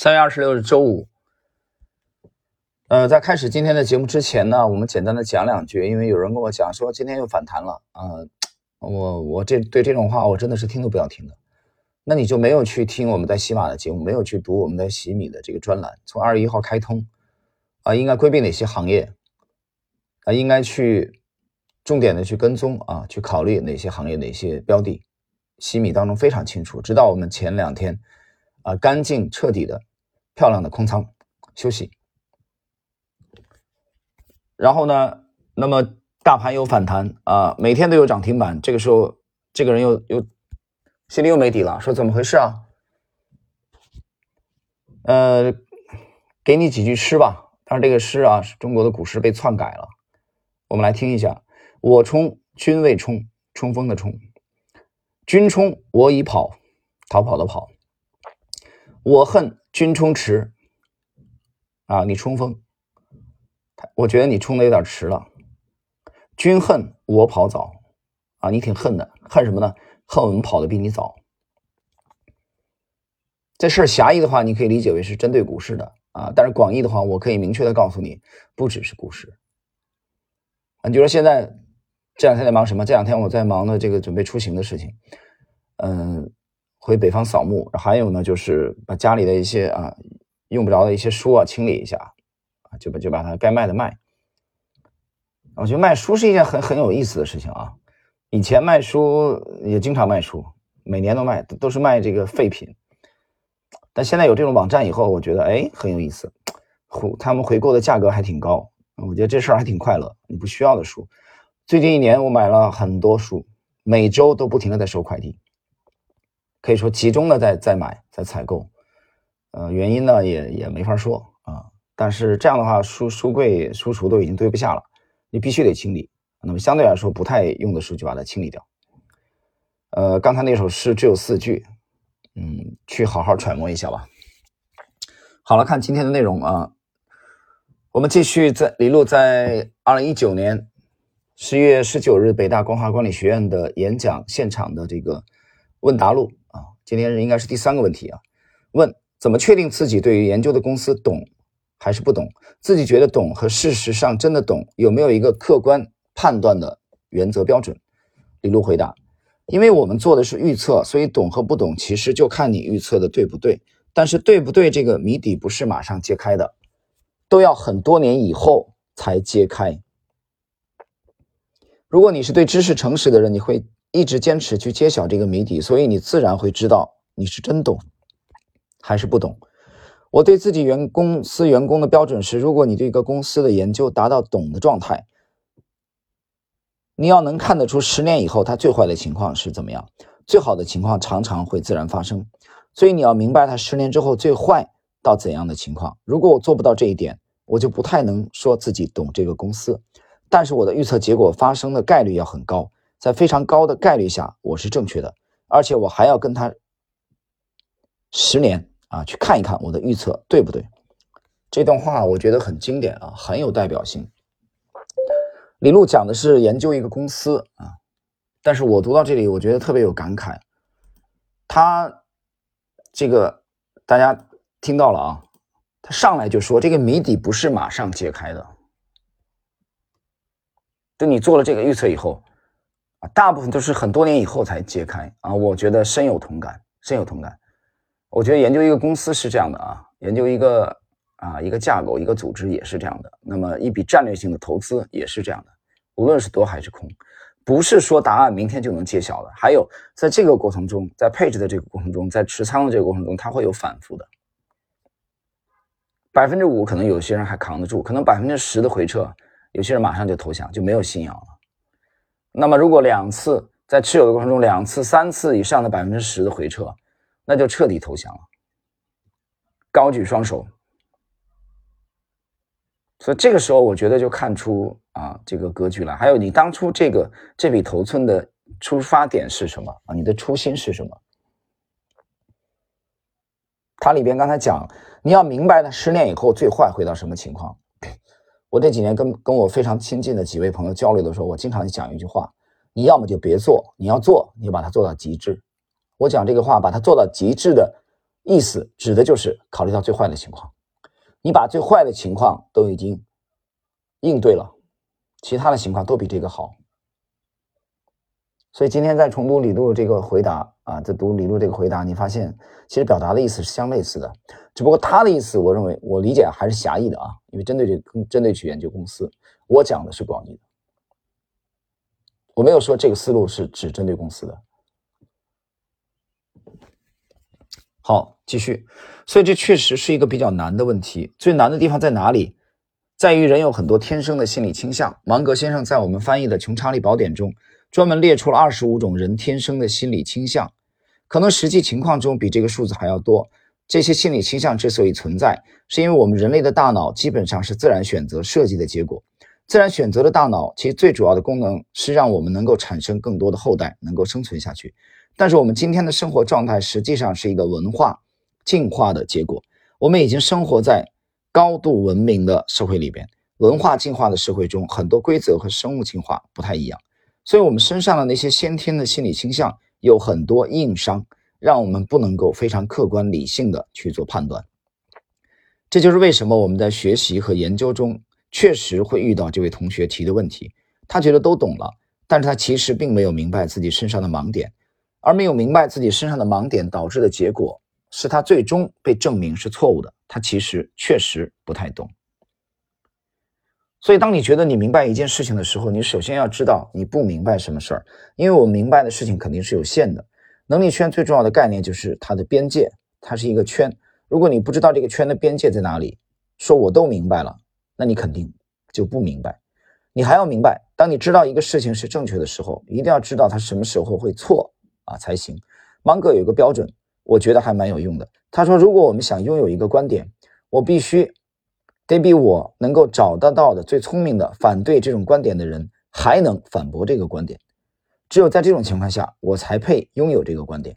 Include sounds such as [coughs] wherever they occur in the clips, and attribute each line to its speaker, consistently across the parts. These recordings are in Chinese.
Speaker 1: 三月二十六日周五，呃，在开始今天的节目之前呢，我们简单的讲两句，因为有人跟我讲说今天又反弹了啊，我我这对这种话我真的是听都不要听的。那你就没有去听我们在喜马的节目，没有去读我们在喜米的这个专栏，从二十一号开通。啊，应该规避哪些行业？啊，应该去重点的去跟踪啊，去考虑哪些行业哪些标的，喜米当中非常清楚，直到我们前两天啊，干净彻底的。漂亮的空仓休息，然后呢？那么大盘有反弹啊，每天都有涨停板。这个时候，这个人又又心里又没底了，说怎么回事啊？呃，给你几句诗吧。但是这个诗啊，是中国的古诗被篡改了。我们来听一下：我冲，君未冲，冲锋的冲；君冲，我已跑，逃跑的跑。我恨。君冲迟啊，你冲锋，我觉得你冲的有点迟了。君恨我跑早啊，你挺恨的，恨什么呢？恨我们跑的比你早。这事儿狭义的话，你可以理解为是针对股市的啊，但是广义的话，我可以明确的告诉你，不只是股市。你就说现在这两天在忙什么？这两天我在忙的这个准备出行的事情，嗯。回北方扫墓，还有呢，就是把家里的一些啊用不着的一些书啊清理一下啊，就把就把它该卖的卖。我觉得卖书是一件很很有意思的事情啊。以前卖书也经常卖书，每年都卖，都是卖这个废品。但现在有这种网站以后，我觉得哎很有意思，回他们回购的价格还挺高，我觉得这事儿还挺快乐。你不需要的书，最近一年我买了很多书，每周都不停的在收快递。可以说集中的在在买在采购，呃，原因呢也也没法说啊。但是这样的话，书书柜书橱都已经堆不下了，你必须得清理。那么相对来说不太用的书就把它清理掉。呃，刚才那首诗只有四句，嗯，去好好揣摩一下吧。好了，看今天的内容啊，我们继续在李璐在二零一九年十月十九日北大光华管理学院的演讲现场的这个问答录啊。今天应该是第三个问题啊，问怎么确定自己对于研究的公司懂还是不懂？自己觉得懂和事实上真的懂有没有一个客观判断的原则标准？李璐回答：因为我们做的是预测，所以懂和不懂其实就看你预测的对不对。但是对不对这个谜底不是马上揭开的，都要很多年以后才揭开。如果你是对知识诚实的人，你会。一直坚持去揭晓这个谜底，所以你自然会知道你是真懂还是不懂。我对自己员公司员工的标准是：如果你对一个公司的研究达到懂的状态，你要能看得出十年以后它最坏的情况是怎么样，最好的情况常常会自然发生。所以你要明白它十年之后最坏到怎样的情况。如果我做不到这一点，我就不太能说自己懂这个公司。但是我的预测结果发生的概率要很高。在非常高的概率下，我是正确的，而且我还要跟他十年啊去看一看我的预测对不对。这段话我觉得很经典啊，很有代表性。李璐讲的是研究一个公司啊，但是我读到这里，我觉得特别有感慨。他这个大家听到了啊，他上来就说这个谜底不是马上揭开的，等你做了这个预测以后。啊，大部分都是很多年以后才揭开啊，我觉得深有同感，深有同感。我觉得研究一个公司是这样的啊，研究一个啊一个架构、一个组织也是这样的。那么一笔战略性的投资也是这样的，无论是多还是空，不是说答案明天就能揭晓的。还有在这个过程中，在配置的这个过程中，在持仓的这个过程中，它会有反复的。百分之五可能有些人还扛得住，可能百分之十的回撤，有些人马上就投降，就没有信仰了。那么，如果两次在持有的过程中，两次、三次以上的百分之十的回撤，那就彻底投降了，高举双手。所以这个时候，我觉得就看出啊这个格局了。还有，你当初这个这笔头寸的出发点是什么啊？你的初心是什么？它里边刚才讲，你要明白，它十年以后最坏会到什么情况。我这几年跟跟我非常亲近的几位朋友交流的时候，我经常讲一句话：你要么就别做，你要做，你把它做到极致。我讲这个话，把它做到极致的意思指的就是考虑到最坏的情况，你把最坏的情况都已经应对了，其他的情况都比这个好。所以今天在重读李璐这个回答啊，在读李路这个回答，你发现其实表达的意思是相类似的，只不过他的意思，我认为我理解还是狭义的啊，因为针对这针对去研究公司，我讲的是广义的，我没有说这个思路是只针对公司的。好，继续。所以这确实是一个比较难的问题。最难的地方在哪里？在于人有很多天生的心理倾向。芒格先生在我们翻译的《穷查理宝典》中。专门列出了二十五种人天生的心理倾向，可能实际情况中比这个数字还要多。这些心理倾向之所以存在，是因为我们人类的大脑基本上是自然选择设计的结果。自然选择的大脑其实最主要的功能是让我们能够产生更多的后代，能够生存下去。但是我们今天的生活状态实际上是一个文化进化的结果。我们已经生活在高度文明的社会里边，文化进化的社会中，很多规则和生物进化不太一样。所以，我们身上的那些先天的心理倾向有很多硬伤，让我们不能够非常客观理性的去做判断。这就是为什么我们在学习和研究中确实会遇到这位同学提的问题。他觉得都懂了，但是他其实并没有明白自己身上的盲点，而没有明白自己身上的盲点导致的结果是他最终被证明是错误的。他其实确实不太懂。所以，当你觉得你明白一件事情的时候，你首先要知道你不明白什么事儿。因为我明白的事情肯定是有限的。能力圈最重要的概念就是它的边界，它是一个圈。如果你不知道这个圈的边界在哪里，说我都明白了，那你肯定就不明白。你还要明白，当你知道一个事情是正确的时候，一定要知道它什么时候会错啊才行。芒格有一个标准，我觉得还蛮有用的。他说，如果我们想拥有一个观点，我必须。得比我能够找得到的最聪明的反对这种观点的人还能反驳这个观点，只有在这种情况下，我才配拥有这个观点。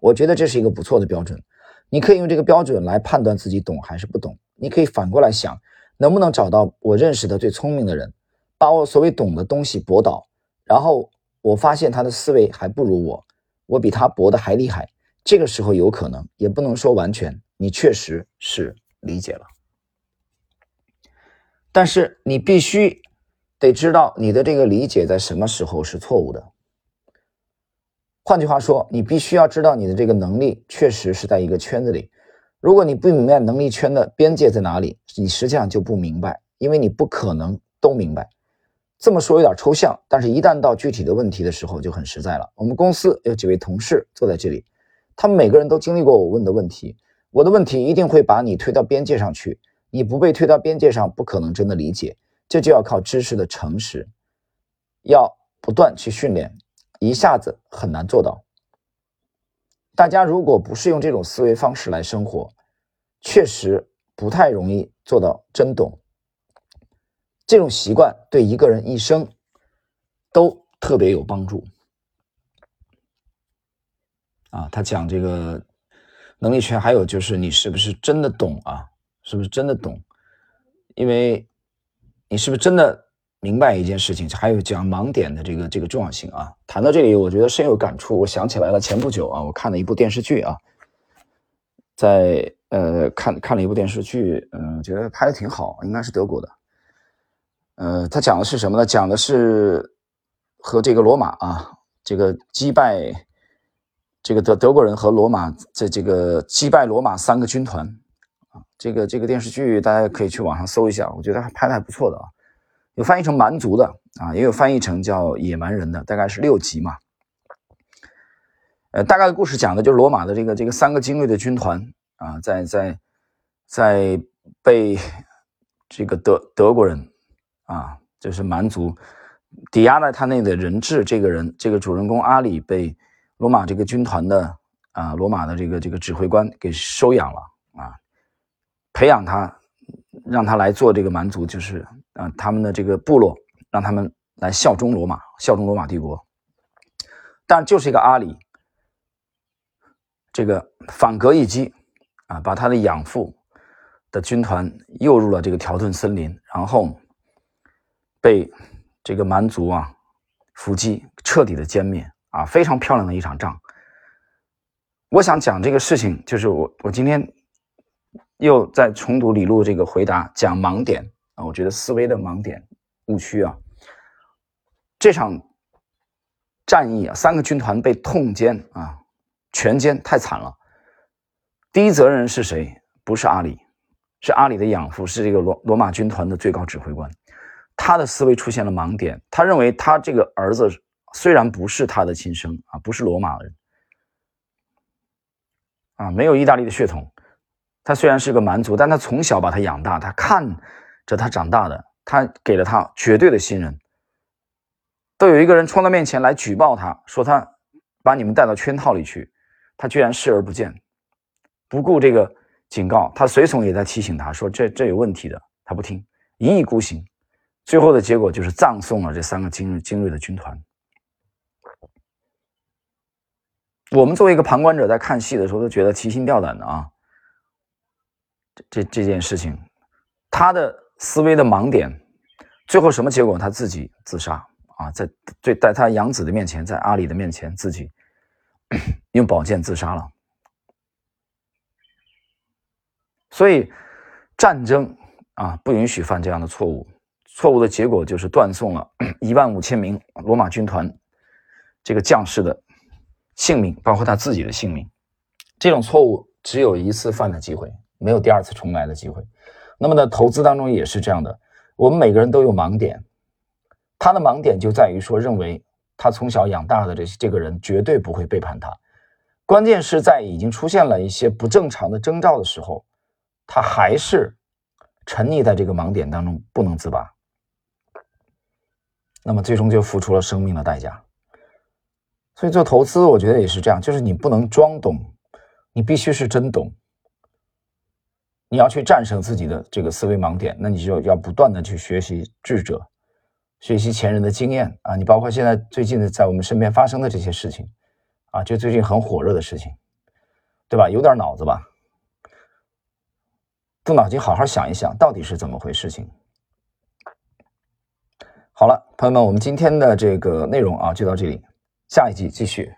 Speaker 1: 我觉得这是一个不错的标准。你可以用这个标准来判断自己懂还是不懂。你可以反过来想，能不能找到我认识的最聪明的人，把我所谓懂的东西驳倒，然后我发现他的思维还不如我，我比他驳的还厉害。这个时候有可能，也不能说完全，你确实是理解了。但是你必须得知道你的这个理解在什么时候是错误的。换句话说，你必须要知道你的这个能力确实是在一个圈子里。如果你不明白能力圈的边界在哪里，你实际上就不明白，因为你不可能都明白。这么说有点抽象，但是一旦到具体的问题的时候就很实在了。我们公司有几位同事坐在这里，他们每个人都经历过我问的问题，我的问题一定会把你推到边界上去。你不被推到边界上，不可能真的理解，这就要靠知识的诚实，要不断去训练，一下子很难做到。大家如果不是用这种思维方式来生活，确实不太容易做到真懂。这种习惯对一个人一生都特别有帮助。啊，他讲这个能力圈，还有就是你是不是真的懂啊？是不是真的懂？因为你是不是真的明白一件事情？还有讲盲点的这个这个重要性啊！谈到这里，我觉得深有感触。我想起来了，前不久啊，我看了一部电视剧啊，在呃看看了一部电视剧，嗯，觉得拍的挺好，应该是德国的。呃，他讲的是什么呢？讲的是和这个罗马啊，这个击败这个德德国人和罗马在这个击败罗马三个军团。这个这个电视剧大家可以去网上搜一下，我觉得拍的还不错的啊，有翻译成蛮族的啊，也有翻译成叫野蛮人的，大概是六集嘛。呃，大概的故事讲的就是罗马的这个这个三个精锐的军团啊，在在在被这个德德国人啊，就是蛮族抵押在他那的人质，这个人这个主人公阿里被罗马这个军团的啊罗马的这个这个指挥官给收养了。培养他，让他来做这个蛮族，就是啊，他们的这个部落，让他们来效忠罗马，效忠罗马帝国。但就是一个阿里，这个反戈一击啊，把他的养父的军团诱入了这个条顿森林，然后被这个蛮族啊伏击，彻底的歼灭啊，非常漂亮的一场仗。我想讲这个事情，就是我我今天又在重读李路这个回答，讲盲点啊，我觉得思维的盲点误区啊，这场战役啊，三个军团被痛歼啊，全歼太惨了。第一责任人是谁？不是阿里，是阿里的养父，是这个罗罗马军团的最高指挥官。他的思维出现了盲点，他认为他这个儿子虽然不是他的亲生啊，不是罗马人啊，没有意大利的血统，他虽然是个蛮族，但他从小把他养大，他看着他长大的，他给了他绝对的信任。都有一个人冲到面前来举报他，说他把你们带到圈套里去，他居然视而不见。不顾这个警告，他随从也在提醒他说：“这这有问题的。”他不听，一意孤行，最后的结果就是葬送了这三个精锐精锐的军团。我们作为一个旁观者在看戏的时候，都觉得提心吊胆的啊。这这件事情，他的思维的盲点，最后什么结果？他自己自杀啊，在对在他养子的面前，在阿里的面前，自己 [coughs] 用宝剑自杀了。所以，战争啊，不允许犯这样的错误。错误的结果就是断送了一万五千名罗马军团这个将士的性命，包括他自己的性命。这种错误只有一次犯的机会，没有第二次重来的机会。那么呢，投资当中也是这样的。我们每个人都有盲点，他的盲点就在于说，认为他从小养大的这这个人绝对不会背叛他。关键是在已经出现了一些不正常的征兆的时候。他还是沉溺在这个盲点当中不能自拔，那么最终就付出了生命的代价。所以做投资，我觉得也是这样，就是你不能装懂，你必须是真懂。你要去战胜自己的这个思维盲点，那你就要不断的去学习智者，学习前人的经验啊。你包括现在最近的在我们身边发生的这些事情啊，就最近很火热的事情，对吧？有点脑子吧。动脑筋，好好想一想，到底是怎么回事？情好了，朋友们，我们今天的这个内容啊，就到这里，下一集继续。